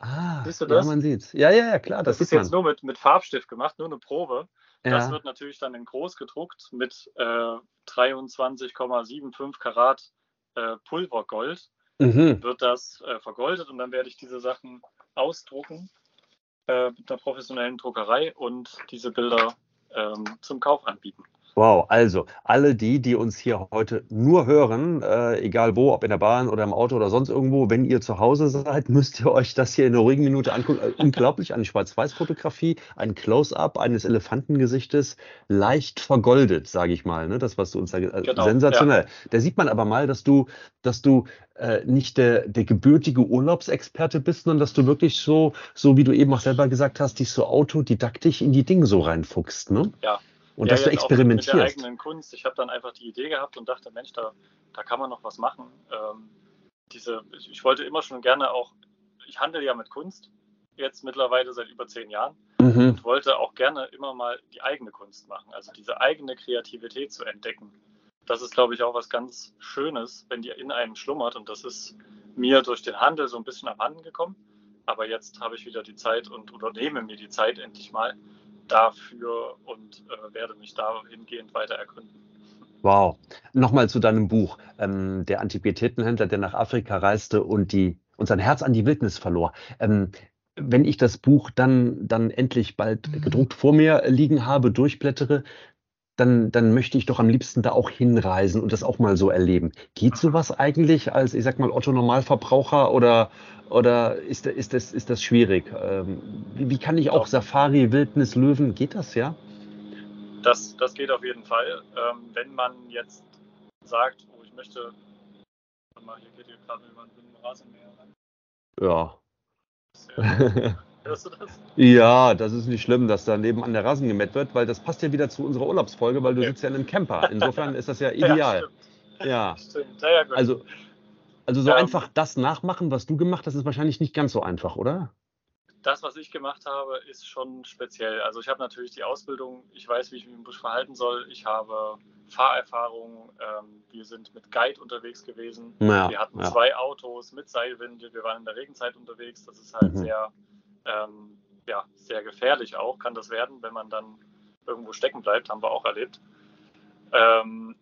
[SPEAKER 3] Ah, Siehst du das? Ja, man sieht Ja, ja, ja, klar.
[SPEAKER 1] Das, das ist jetzt nur mit, mit Farbstift gemacht, nur eine Probe. Ja. Das wird natürlich dann in groß gedruckt mit äh, 23,75 Karat äh, Pulvergold mhm. wird das äh, vergoldet und dann werde ich diese Sachen ausdrucken äh, mit einer professionellen Druckerei und diese Bilder ähm, zum Kauf anbieten.
[SPEAKER 3] Wow, also alle die, die uns hier heute nur hören, äh, egal wo, ob in der Bahn oder im Auto oder sonst irgendwo, wenn ihr zu Hause seid, müsst ihr euch das hier in einer ruhigen Minute angucken. Äh, unglaublich, eine Schwarz-Weiß-Fotografie, ein Close-up eines Elefantengesichtes, leicht vergoldet, sage ich mal. Ne? Das, was du uns da äh, genau, sensationell. Ja. Da sieht man aber mal, dass du, dass du äh, nicht der, der gebürtige Urlaubsexperte bist, sondern dass du wirklich so, so wie du eben auch selber gesagt hast, dich so autodidaktisch in die Dinge so reinfuchst. Ne?
[SPEAKER 1] Ja,
[SPEAKER 3] und ja, dass du experimentierst. Mit
[SPEAKER 1] der eigenen Kunst. Ich habe dann einfach die Idee gehabt und dachte, Mensch, da, da kann man noch was machen. Ähm, diese, ich, ich, wollte immer schon gerne auch, ich handle ja mit Kunst, jetzt mittlerweile seit über zehn Jahren, mhm. und wollte auch gerne immer mal die eigene Kunst machen, also diese eigene Kreativität zu entdecken. Das ist, glaube ich, auch was ganz Schönes, wenn die in einem schlummert. Und das ist mir durch den Handel so ein bisschen abhanden gekommen. Aber jetzt habe ich wieder die Zeit und oder nehme mir die Zeit endlich mal, dafür und äh, werde mich dahingehend weiter ergründen.
[SPEAKER 3] Wow. Nochmal zu deinem Buch. Ähm, der Antiquitätenhändler, der nach Afrika reiste und, die, und sein Herz an die Wildnis verlor. Ähm, wenn ich das Buch dann, dann endlich bald gedruckt vor mir liegen habe, durchblättere, dann, dann möchte ich doch am liebsten da auch hinreisen und das auch mal so erleben. Geht sowas eigentlich als, ich sag mal, Otto Normalverbraucher oder, oder ist, ist, das, ist das schwierig? Ähm, wie, wie, kann ich auch Safari, Wildnis, Löwen, geht das ja?
[SPEAKER 1] Das, das geht auf jeden Fall. Ähm, wenn man jetzt sagt, oh, ich möchte hier geht hier gerade mit dem Rasenmäher rein.
[SPEAKER 3] Ja.
[SPEAKER 1] Sehr- Hörst du das?
[SPEAKER 3] Ja, das ist nicht schlimm, dass da nebenan der Rasen gemäht wird, weil das passt ja wieder zu unserer Urlaubsfolge, weil du
[SPEAKER 1] Ja.
[SPEAKER 3] sitzt ja in einem Camper. Insofern ist das ja ideal.
[SPEAKER 1] Ja,
[SPEAKER 3] Ja.
[SPEAKER 1] stimmt. stimmt. Ja, ja, gut.
[SPEAKER 3] Also, also so
[SPEAKER 1] Ähm.
[SPEAKER 3] einfach das nachmachen, was du gemacht hast, ist wahrscheinlich nicht ganz so einfach, oder?
[SPEAKER 1] das, was ich gemacht habe, ist schon speziell. Also ich habe natürlich die Ausbildung, ich weiß, wie ich mich im Busch verhalten soll. Ich habe Fahrerfahrung, ähm, wir sind mit Guide unterwegs gewesen.
[SPEAKER 3] Ja,
[SPEAKER 1] wir hatten
[SPEAKER 3] ja.
[SPEAKER 1] zwei Autos mit Seilwinde, wir waren in der Regenzeit unterwegs. Das ist halt
[SPEAKER 3] Mhm.
[SPEAKER 1] sehr, ähm, ja, sehr gefährlich auch, kann das werden, wenn man dann irgendwo stecken bleibt, haben wir auch erlebt. Ähm,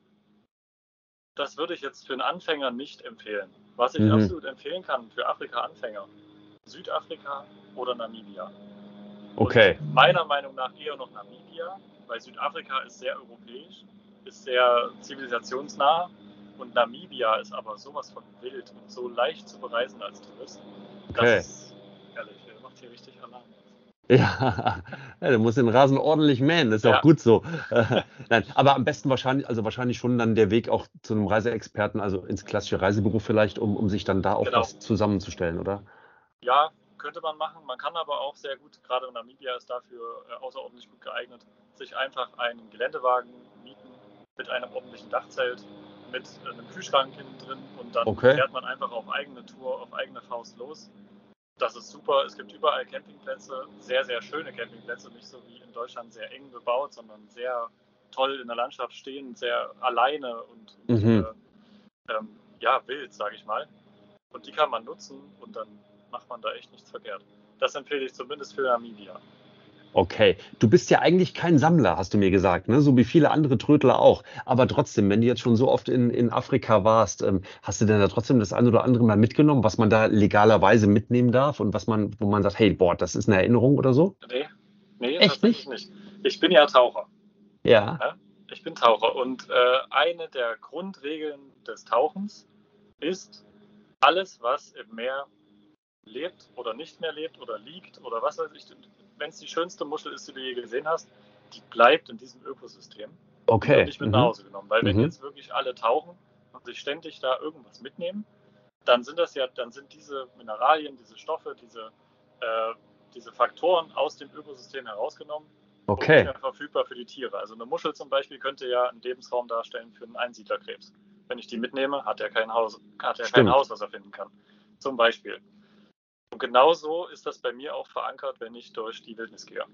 [SPEAKER 1] das würde ich jetzt für einen Anfänger nicht empfehlen. Was ich
[SPEAKER 3] Mhm.
[SPEAKER 1] absolut empfehlen kann für Afrika-Anfänger, Südafrika oder Namibia.
[SPEAKER 3] Okay.
[SPEAKER 1] Und meiner Meinung nach eher noch Namibia, weil Südafrika ist sehr europäisch, ist sehr zivilisationsnah und Namibia ist aber sowas von wild und so leicht zu bereisen als Tourist.
[SPEAKER 3] Okay.
[SPEAKER 1] Das ist ehrlich, hier richtig Alarm.
[SPEAKER 3] Ja, ja du musst den Rasen ordentlich mähen, das ist
[SPEAKER 1] Ja.
[SPEAKER 3] auch gut so. Äh, Nein, aber am besten wahrscheinlich, also wahrscheinlich schon dann der Weg auch zu einem Reiseexperten, also ins klassische Reisebüro vielleicht, um, um sich dann da auch
[SPEAKER 1] Genau.
[SPEAKER 3] was zusammenzustellen, oder?
[SPEAKER 1] Ja, könnte man machen. Man kann aber auch sehr gut, gerade Namibia ist dafür äh, außerordentlich gut geeignet, sich einfach einen Geländewagen mieten mit einem ordentlichen Dachzelt, mit einem Kühlschrank hinten drin und dann
[SPEAKER 3] Okay.
[SPEAKER 1] fährt man einfach auf eigene Tour, auf eigene Faust los. Das ist super. Es gibt überall Campingplätze, sehr, sehr schöne Campingplätze, nicht so wie in Deutschland sehr eng bebaut, sondern sehr toll in der Landschaft stehen, sehr alleine und,
[SPEAKER 3] Mhm.
[SPEAKER 1] äh, ähm, ja, wild, sage ich mal. Und die kann man nutzen und dann macht man da echt nichts verkehrt. Das empfehle ich zumindest für Namibia.
[SPEAKER 3] Okay, du bist ja eigentlich kein Sammler, hast du mir gesagt, ne? so wie viele andere Trödler auch. Aber trotzdem, wenn du jetzt schon so oft in, in Afrika warst, ähm, hast du denn da trotzdem das ein oder andere mal mitgenommen, was man da legalerweise mitnehmen darf und was man, wo man sagt, hey, boah, das ist eine Erinnerung oder so?
[SPEAKER 1] Nee, nee
[SPEAKER 3] Echt
[SPEAKER 1] tatsächlich nicht? Ich bin ja Taucher.
[SPEAKER 3] Ja.
[SPEAKER 1] Ich bin Taucher und äh, eine der Grundregeln des Tauchens ist, alles, was im Meer lebt oder nicht mehr lebt oder liegt oder was weiß ich, wenn es die schönste Muschel ist, die du je gesehen hast, die bleibt in diesem Ökosystem.
[SPEAKER 3] Okay.
[SPEAKER 1] wird nicht mit
[SPEAKER 3] Mhm.
[SPEAKER 1] nach Hause genommen. Weil wenn
[SPEAKER 3] Mhm.
[SPEAKER 1] jetzt wirklich alle tauchen und sich ständig da irgendwas mitnehmen, dann sind das ja, dann sind diese Mineralien, diese Stoffe, diese, äh, diese Faktoren aus dem Ökosystem herausgenommen und nicht
[SPEAKER 3] Okay.
[SPEAKER 1] mehr verfügbar für die Tiere. Also eine Muschel zum Beispiel könnte ja einen Lebensraum darstellen für einen Einsiedlerkrebs. Wenn ich die mitnehme, hat er kein Haus, hat er kein. Haus, was er finden kann. Zum Beispiel. Und genauso ist das bei mir auch verankert, wenn ich durch die Wildnis gehe.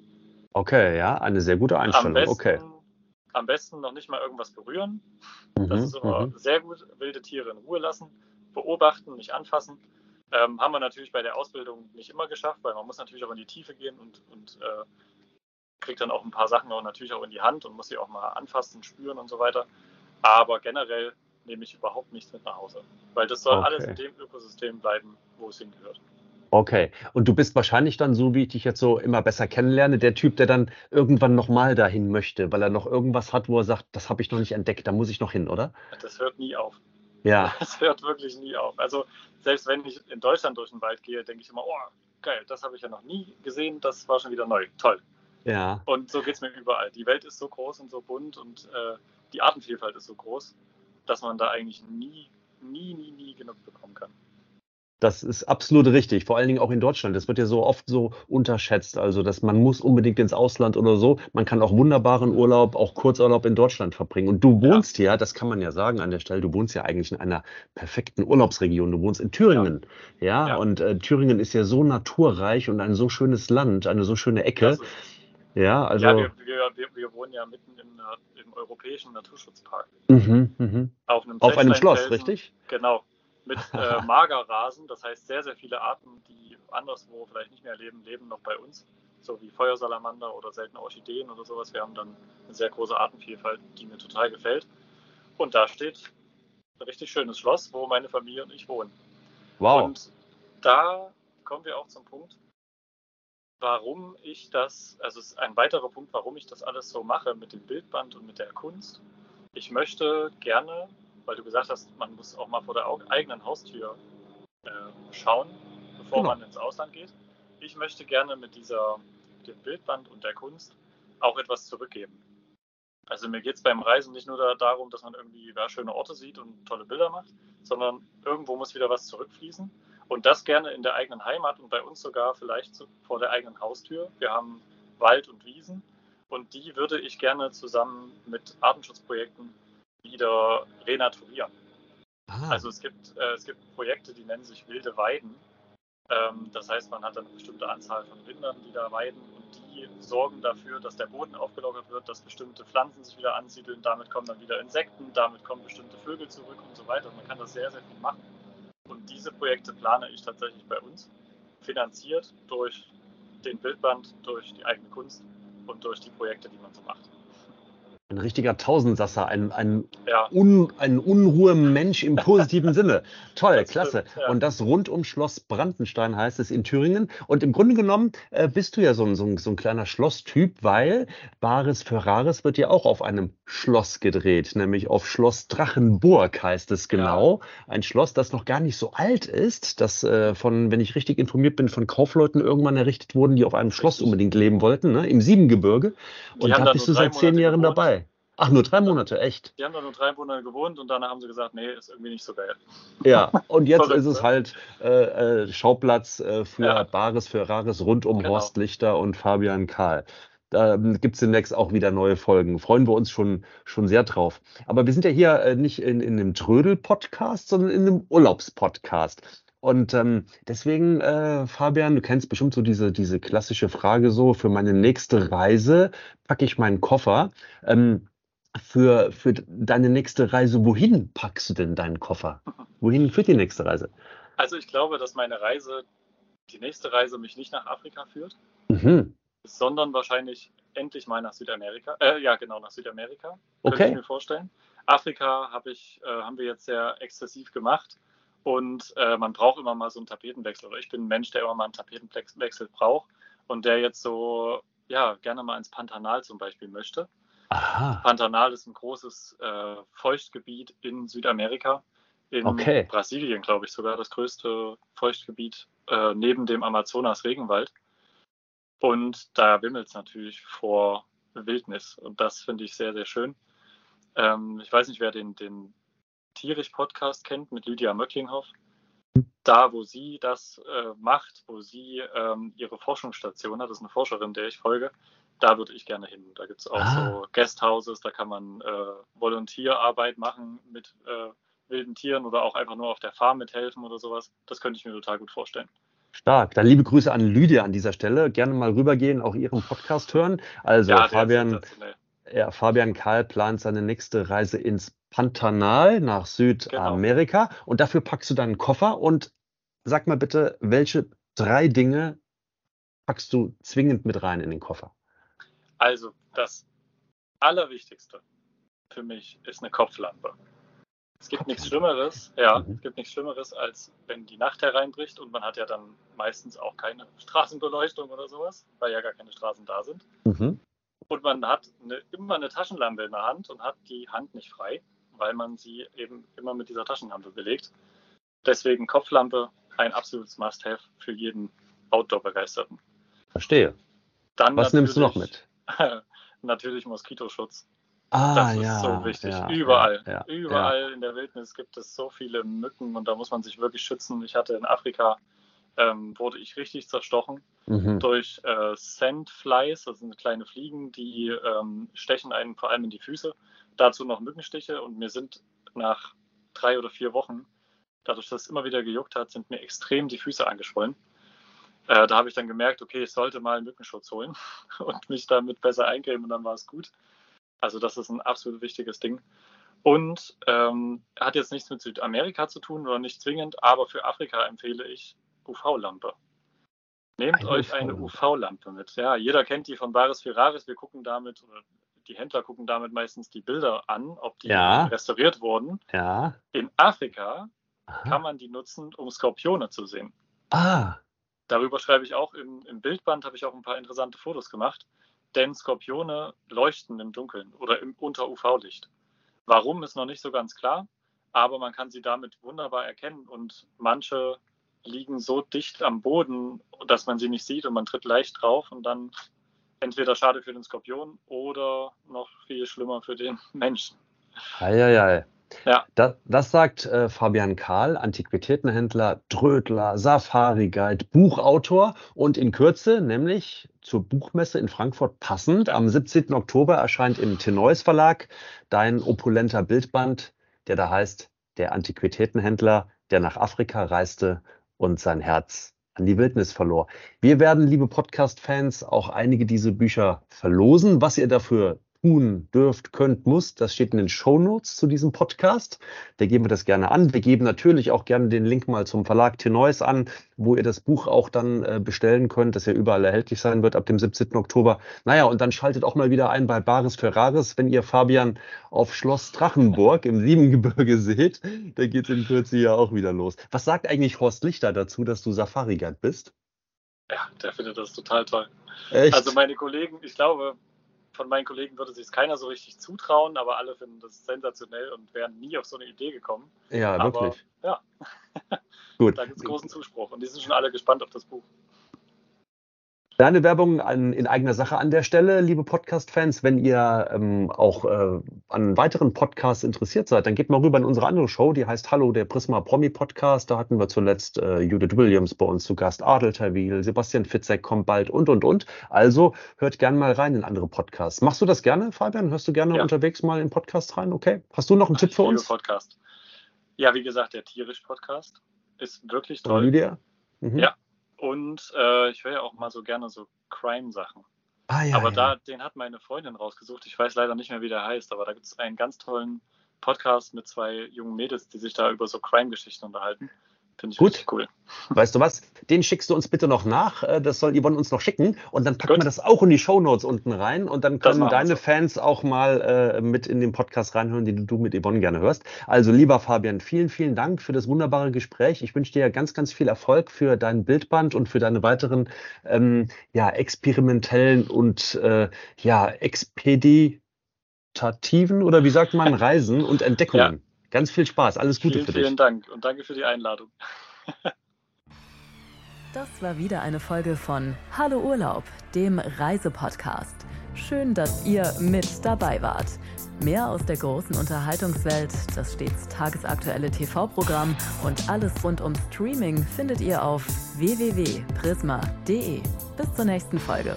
[SPEAKER 3] Okay, ja, eine sehr gute
[SPEAKER 1] Am
[SPEAKER 3] Einstellung.
[SPEAKER 1] besten,
[SPEAKER 3] Okay.
[SPEAKER 1] am besten noch nicht mal irgendwas berühren.
[SPEAKER 3] Mhm,
[SPEAKER 1] Das ist immer
[SPEAKER 3] mhm.
[SPEAKER 1] sehr gut. Wilde Tiere in Ruhe lassen, beobachten, nicht anfassen. Ähm, haben wir natürlich bei der Ausbildung nicht immer geschafft, weil man muss natürlich auch in die Tiefe gehen und, und äh, kriegt dann auch ein paar Sachen auch natürlich auch in die Hand und muss sie auch mal anfassen, spüren und so weiter. Aber generell nehme ich überhaupt nichts mit nach Hause, weil das soll
[SPEAKER 3] Okay.
[SPEAKER 1] alles in dem Ökosystem bleiben, wo es hingehört.
[SPEAKER 3] Okay. Und du bist wahrscheinlich dann, so wie ich dich jetzt so immer besser kennenlerne, der Typ, der dann irgendwann nochmal dahin möchte, weil er noch irgendwas hat, wo er sagt, das habe ich noch nicht entdeckt, da muss ich noch hin, oder?
[SPEAKER 1] Das hört nie auf.
[SPEAKER 3] Ja.
[SPEAKER 1] Das hört wirklich nie auf. Also selbst wenn ich in Deutschland durch den Wald gehe, denke ich immer, oh, geil, das habe ich ja noch nie gesehen, das war schon wieder neu. Toll.
[SPEAKER 3] Ja.
[SPEAKER 1] Und so geht es mir überall. Die Welt ist so groß und so bunt und äh, die Artenvielfalt ist so groß, dass man da eigentlich nie, nie, nie, nie genug bekommen kann.
[SPEAKER 3] Das ist absolut richtig, vor allen Dingen auch in Deutschland. Das wird ja so oft so unterschätzt, also dass man muss unbedingt ins Ausland oder so. Man kann auch wunderbaren Urlaub, auch Kurzurlaub in Deutschland verbringen. Und du wohnst ja, das kann man ja sagen an der Stelle, du wohnst ja eigentlich in einer perfekten Urlaubsregion. Du wohnst in Thüringen. Ja,
[SPEAKER 1] Ja.
[SPEAKER 3] und äh, Thüringen ist ja so naturreich und ein so schönes Land, eine so schöne Ecke.
[SPEAKER 1] Also,
[SPEAKER 3] Ja, also.
[SPEAKER 1] ja, wir, wir, wir, wir wohnen ja mitten im, äh, im europäischen Naturschutzpark.
[SPEAKER 3] mhm, mhm.
[SPEAKER 1] Auf einem,
[SPEAKER 3] Auf einem Schloss, richtig?
[SPEAKER 1] Genau. Mit äh, Magerrasen, das heißt sehr, sehr viele Arten, die anderswo vielleicht nicht mehr leben, leben noch bei uns. So wie Feuersalamander oder seltene Orchideen oder sowas. Wir haben dann eine sehr große Artenvielfalt, die mir total gefällt. Und da steht ein richtig schönes Schloss, wo meine Familie und ich wohnen.
[SPEAKER 3] Wow.
[SPEAKER 1] Und da kommen wir auch zum Punkt, warum ich das, also es ist ein weiterer Punkt, warum ich das alles so mache mit dem Bildband und mit der Kunst. Ich möchte gerne, weil du gesagt hast, man muss auch mal vor der eigenen Haustür äh, schauen, bevor
[SPEAKER 3] Genau.
[SPEAKER 1] man ins Ausland geht. Ich möchte gerne mit dieser, dem Bildband und der Kunst auch etwas zurückgeben. Also mir geht es beim Reisen nicht nur da, darum, dass man irgendwie ja, schöne Orte sieht und tolle Bilder macht, sondern irgendwo muss wieder was zurückfließen. Und das gerne in der eigenen Heimat und bei uns sogar vielleicht vor der eigenen Haustür. Wir haben Wald und Wiesen und die würde ich gerne zusammen mit Artenschutzprojekten wieder renaturieren. Ah. Also es gibt, äh, es gibt Projekte, die nennen sich wilde Weiden. Ähm, das heißt, man hat dann eine bestimmte Anzahl von Rindern, die da weiden und die sorgen dafür, dass der Boden aufgelockert wird, dass bestimmte Pflanzen sich wieder ansiedeln. Damit kommen dann wieder Insekten, damit kommen bestimmte Vögel zurück und so weiter. Man kann das sehr, sehr viel machen. Und diese Projekte plane ich tatsächlich bei uns, finanziert durch den Bildband, durch die eigene Kunst und durch die Projekte, die man so macht.
[SPEAKER 3] Ein richtiger Tausendsasser, ein, ein, ja. un, ein Unruhemensch im positiven Sinne. Toll, das klasse. Stimmt, ja. Und das rund um Schloss Brandenstein heißt es in Thüringen. Und im Grunde genommen äh, bist du ja so ein, so, ein, so ein kleiner Schlosstyp, weil Bares für Rares wird ja auch auf einem Schloss gedreht, nämlich auf Schloss Drachenburg heißt es genau. Ja. Ein Schloss, das noch gar nicht so alt ist, das äh, von, wenn ich richtig informiert bin, von Kaufleuten irgendwann errichtet wurden, die auf einem Schloss unbedingt leben wollten, ne? im Siebengebirge. Und da bist du seit zehn Jahren dabei. Ach, nur drei Monate, echt?
[SPEAKER 1] Die haben da nur drei Monate gewohnt und danach haben sie gesagt, nee, ist irgendwie nicht so geil.
[SPEAKER 3] Ja, und jetzt Verrückt, ist es ne? halt äh, äh, Schauplatz äh, für ja. Bares, für Rares rund um genau. Horst Lichter und Fabian Kahl. Da ähm, gibt es demnächst auch wieder neue Folgen. Freuen wir uns schon, schon sehr drauf. Aber wir sind ja hier äh, nicht in, in einem Trödel-Podcast, sondern in einem Urlaubspodcast. Und ähm, deswegen, äh, Fabian, du kennst bestimmt so diese, diese klassische Frage so, für meine nächste Reise packe ich meinen Koffer. Ähm, für, für deine nächste Reise, wohin packst du denn deinen Koffer? Wohin führt die nächste Reise?
[SPEAKER 1] Also ich glaube, dass meine Reise, die nächste Reise mich nicht nach Afrika führt, mhm. sondern wahrscheinlich endlich mal nach Südamerika. Äh, ja, genau, nach Südamerika. Okay. Könnte ich mir vorstellen. Afrika hab ich, äh, haben wir jetzt sehr exzessiv gemacht und äh, man braucht immer mal so einen Tapetenwechsel. Oder ich bin ein Mensch, der immer mal einen Tapetenwechsel braucht und der jetzt so, ja, gerne mal ins Pantanal zum Beispiel möchte. Aha. Pantanal ist ein großes äh, Feuchtgebiet in Südamerika. In okay. Brasilien, glaube ich, sogar das größte Feuchtgebiet äh, neben dem Amazonas-Regenwald. Und da wimmelt es natürlich vor Wildnis. Und das finde ich sehr, sehr schön. Ähm, ich weiß nicht, wer den, den Tierisch-Podcast kennt mit Lydia Möcklinghoff. Da, wo sie das äh, macht, wo sie ähm, ihre Forschungsstation hat, das ist eine Forscherin, der ich folge, da würde ich gerne hin. Da gibt es auch ah. so Guesthouses, da kann man äh, Volontierarbeit machen mit äh, wilden Tieren oder auch einfach nur auf der Farm mithelfen oder sowas. Das könnte ich mir total gut vorstellen.
[SPEAKER 3] Stark. Dann liebe Grüße an Lydia an dieser Stelle. Gerne mal rübergehen, auch ihren Podcast hören. Also ja, Fabian, ja, Fabian Karl plant seine nächste Reise ins Pantanal nach Südamerika. Genau. Und dafür packst du deinen Koffer und sag mal bitte, welche drei Dinge packst du zwingend mit rein in den Koffer?
[SPEAKER 1] Also das Allerwichtigste für mich ist eine Kopflampe. Es gibt nichts Schlimmeres, ja, mhm. es gibt nichts Schlimmeres, als wenn die Nacht hereinbricht und man hat ja dann meistens auch keine Straßenbeleuchtung oder sowas, weil ja gar keine Straßen da sind. Mhm. Und man hat eine, immer eine Taschenlampe in der Hand und hat die Hand nicht frei, weil man sie eben immer mit dieser Taschenlampe belegt. Deswegen Kopflampe ein absolutes Must-Have für jeden Outdoor-Begeisterten.
[SPEAKER 3] Verstehe. Dann Was nimmst du noch mit?
[SPEAKER 1] natürlich Moskitoschutz.
[SPEAKER 3] Ah,
[SPEAKER 1] das ist
[SPEAKER 3] ja,
[SPEAKER 1] so wichtig. Ja, überall. Ja, überall in der Wildnis gibt es so viele Mücken und da muss man sich wirklich schützen. Ich hatte in Afrika, ähm, wurde ich richtig zerstochen mhm. durch äh, Sandflies, das sind kleine Fliegen, die ähm, stechen einen vor allem in die Füße. Dazu noch Mückenstiche und mir sind nach drei oder vier Wochen, dadurch, dass es immer wieder gejuckt hat, sind mir extrem die Füße angeschwollen. Äh, da habe ich dann gemerkt, okay, ich sollte mal einen Mückenschutz holen und mich damit besser eincremen und dann war es gut. Also das ist ein absolut wichtiges Ding. Und ähm, hat jetzt nichts mit Südamerika zu tun oder nicht zwingend, aber für Afrika empfehle ich UV-Lampe. Nehmt eine euch eine UV-Lampe mit. Ja, jeder kennt die von Baris Ferraris. Wir gucken damit, oder die Händler gucken damit meistens die Bilder an, ob die ja. restauriert wurden.
[SPEAKER 3] Ja.
[SPEAKER 1] In Afrika Aha. kann man die nutzen, um Skorpione zu sehen.
[SPEAKER 3] Ah.
[SPEAKER 1] Darüber schreibe ich auch im, im Bildband, habe ich auch ein paar interessante Fotos gemacht. Denn Skorpione leuchten im Dunkeln oder im, unter UV-Licht. Warum ist noch nicht so ganz klar, aber man kann sie damit wunderbar erkennen und manche liegen so dicht am Boden, dass man sie nicht sieht und man tritt leicht drauf und dann entweder schade für den Skorpion oder noch viel schlimmer für den Menschen.
[SPEAKER 3] Eieiei. Ja. Das, das sagt äh, Fabian Kahl, Antiquitätenhändler, Drödler, Safari-Guide, Buchautor und in Kürze, nämlich zur Buchmesse in Frankfurt passend, am 17. Oktober erscheint im Tenois Verlag dein opulenter Bildband, der da heißt Der Antiquitätenhändler, der nach Afrika reiste und sein Herz an die Wildnis verlor. Wir werden, liebe Podcast-Fans, auch einige dieser Bücher verlosen. Was ihr dafür tun dürft, könnt, muss. Das steht in den Show Notes zu diesem Podcast. Da geben wir das gerne an. Wir geben natürlich auch gerne den Link mal zum Verlag Tenois an, wo ihr das Buch auch dann äh, bestellen könnt, das ja überall erhältlich sein wird ab dem 17. Oktober. Naja, und dann schaltet auch mal wieder ein bei Baris Ferraris, wenn ihr Fabian auf Schloss Drachenburg im Siebengebirge seht. Da geht es in Kürze ja auch wieder los. Was sagt eigentlich Horst Lichter dazu, dass du Safari-Guide bist?
[SPEAKER 1] Ja, der findet das total toll. Echt? Also meine Kollegen, ich glaube, von meinen Kollegen würde sich keiner so richtig zutrauen, aber alle finden das sensationell und wären nie auf so eine Idee gekommen.
[SPEAKER 3] Ja, aber, wirklich.
[SPEAKER 1] Ja. Gut. da gibt es großen Zuspruch und die sind schon alle gespannt auf das Buch.
[SPEAKER 3] Kleine Werbung an, in eigener Sache an der Stelle, liebe Podcast-Fans. Wenn ihr ähm, auch äh, an weiteren Podcasts interessiert seid, dann geht mal rüber in unsere andere Show, die heißt Hallo, der Prisma Promi Podcast. Da hatten wir zuletzt äh, Judith Williams bei uns zu Gast, Adel Tawil, Sebastian Fitzek kommt bald und, und, und. Also hört gerne mal rein in andere Podcasts. Machst du das gerne, Fabian? Hörst du gerne ja. unterwegs mal in Podcast rein? Okay. Hast du noch einen Ach, Tipp für uns?
[SPEAKER 1] Podcast. Ja, wie gesagt, der Tierisch-Podcast ist wirklich toll. Lydia? Mhm. Ja, und äh, ich höre ja auch mal so gerne so Crime-Sachen. Ah, ja, aber ja. da, den hat meine Freundin rausgesucht. Ich weiß leider nicht mehr, wie der heißt, aber da gibt es einen ganz tollen Podcast mit zwei jungen Mädels, die sich da über so Crime-Geschichten unterhalten. Finde ich Gut. cool.
[SPEAKER 3] Weißt du was? Den schickst du uns bitte noch nach. Äh, das soll Yvonne uns noch schicken. Und dann packen Gut. wir das auch in die Shownotes unten rein. Und dann können deine. Fans auch mal äh, mit in den Podcast reinhören, den du mit Yvonne gerne hörst. Also, lieber Fabian, vielen, vielen Dank für das wunderbare Gespräch. Ich wünsche dir ganz, ganz viel Erfolg für dein Bildband und für deine weiteren ähm, ja, experimentellen und äh, ja, expeditativen oder wie sagt man, Reisen und Entdeckungen. Ja. Ganz viel Spaß. Alles Gute
[SPEAKER 1] vielen,
[SPEAKER 3] für dich.
[SPEAKER 1] Vielen Dank und danke für die Einladung.
[SPEAKER 2] das war wieder eine Folge von Hallo Urlaub, dem Reisepodcast. Schön, dass ihr mit dabei wart. Mehr aus der großen Unterhaltungswelt, das stets tagesaktuelle TV-Programm und alles rund um Streaming findet ihr auf www.prisma.de. Bis zur nächsten Folge.